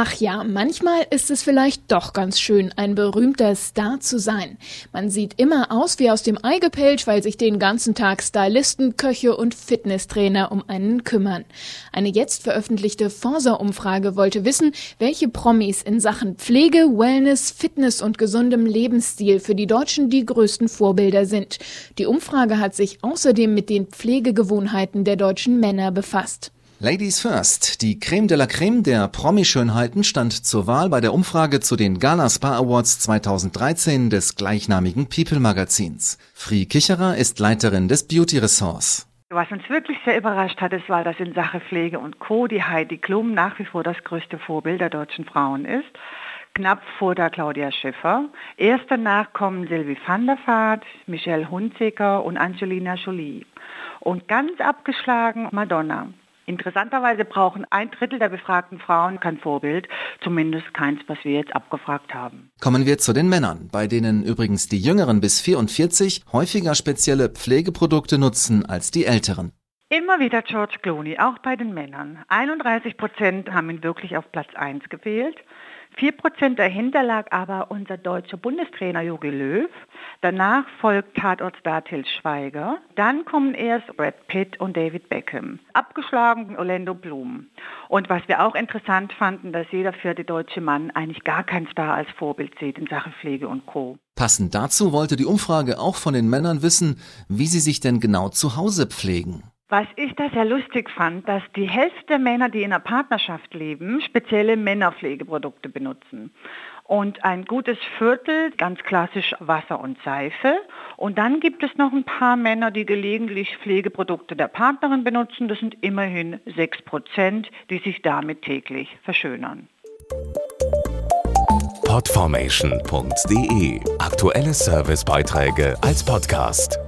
Ach ja, manchmal ist es vielleicht doch ganz schön, ein berühmter Star zu sein. Man sieht immer aus wie aus dem Ei gepellt, weil sich den ganzen Tag Stylisten, Köche und Fitnesstrainer um einen kümmern. Eine jetzt veröffentlichte Forsa-Umfrage wollte wissen, welche Promis in Sachen Pflege, Wellness, Fitness und gesundem Lebensstil für die Deutschen die größten Vorbilder sind. Die Umfrage hat sich außerdem mit den Pflegegewohnheiten der deutschen Männer befasst. Ladies First, die Creme de la Creme der Promi-Schönheiten stand zur Wahl bei der Umfrage zu den Gala Spa Awards 2013 des gleichnamigen People-Magazins. Fri Kicherer ist Leiterin des Beauty-Ressorts. Was uns wirklich sehr überrascht hat, ist, war, dass in Sache Pflege und Co. die Heidi Klum nach wie vor das größte Vorbild der deutschen Frauen ist. Knapp vor der Claudia Schiffer. Erst danach kommen Sylvie van der Vaart, Michelle Hunziker und Angelina Jolie. Und ganz abgeschlagen Madonna. Interessanterweise brauchen ein Drittel der befragten Frauen kein Vorbild, zumindest keins, was wir jetzt abgefragt haben. Kommen wir zu den Männern, bei denen übrigens die Jüngeren bis 44 häufiger spezielle Pflegeprodukte nutzen als die Älteren. Immer wieder George Clooney, auch bei den Männern. 31 Prozent haben ihn wirklich auf Platz 1 gewählt. 4% dahinter lag aber unser deutscher Bundestrainer Jogi Löw. Danach folgt Tatortstar Til Schweiger. Dann kommen erst Brad Pitt und David Beckham. Abgeschlagen Orlando Bloom. Und was wir auch interessant fanden, dass jeder vierte deutsche Mann eigentlich gar keinen Star als Vorbild sieht in Sachen Pflege und Co. Passend dazu wollte die Umfrage auch von den Männern wissen, wie sie sich denn genau zu Hause pflegen. Was ich da sehr lustig fand, dass die Hälfte der Männer, die in einer Partnerschaft leben, spezielle Männerpflegeprodukte benutzen. Und ein gutes Viertel, ganz klassisch Wasser und Seife. Und dann gibt es noch ein paar Männer, die gelegentlich Pflegeprodukte der Partnerin benutzen. Das sind immerhin 6 Prozent, die sich damit täglich verschönern. Podformation.de Aktuelle Servicebeiträge als Podcast.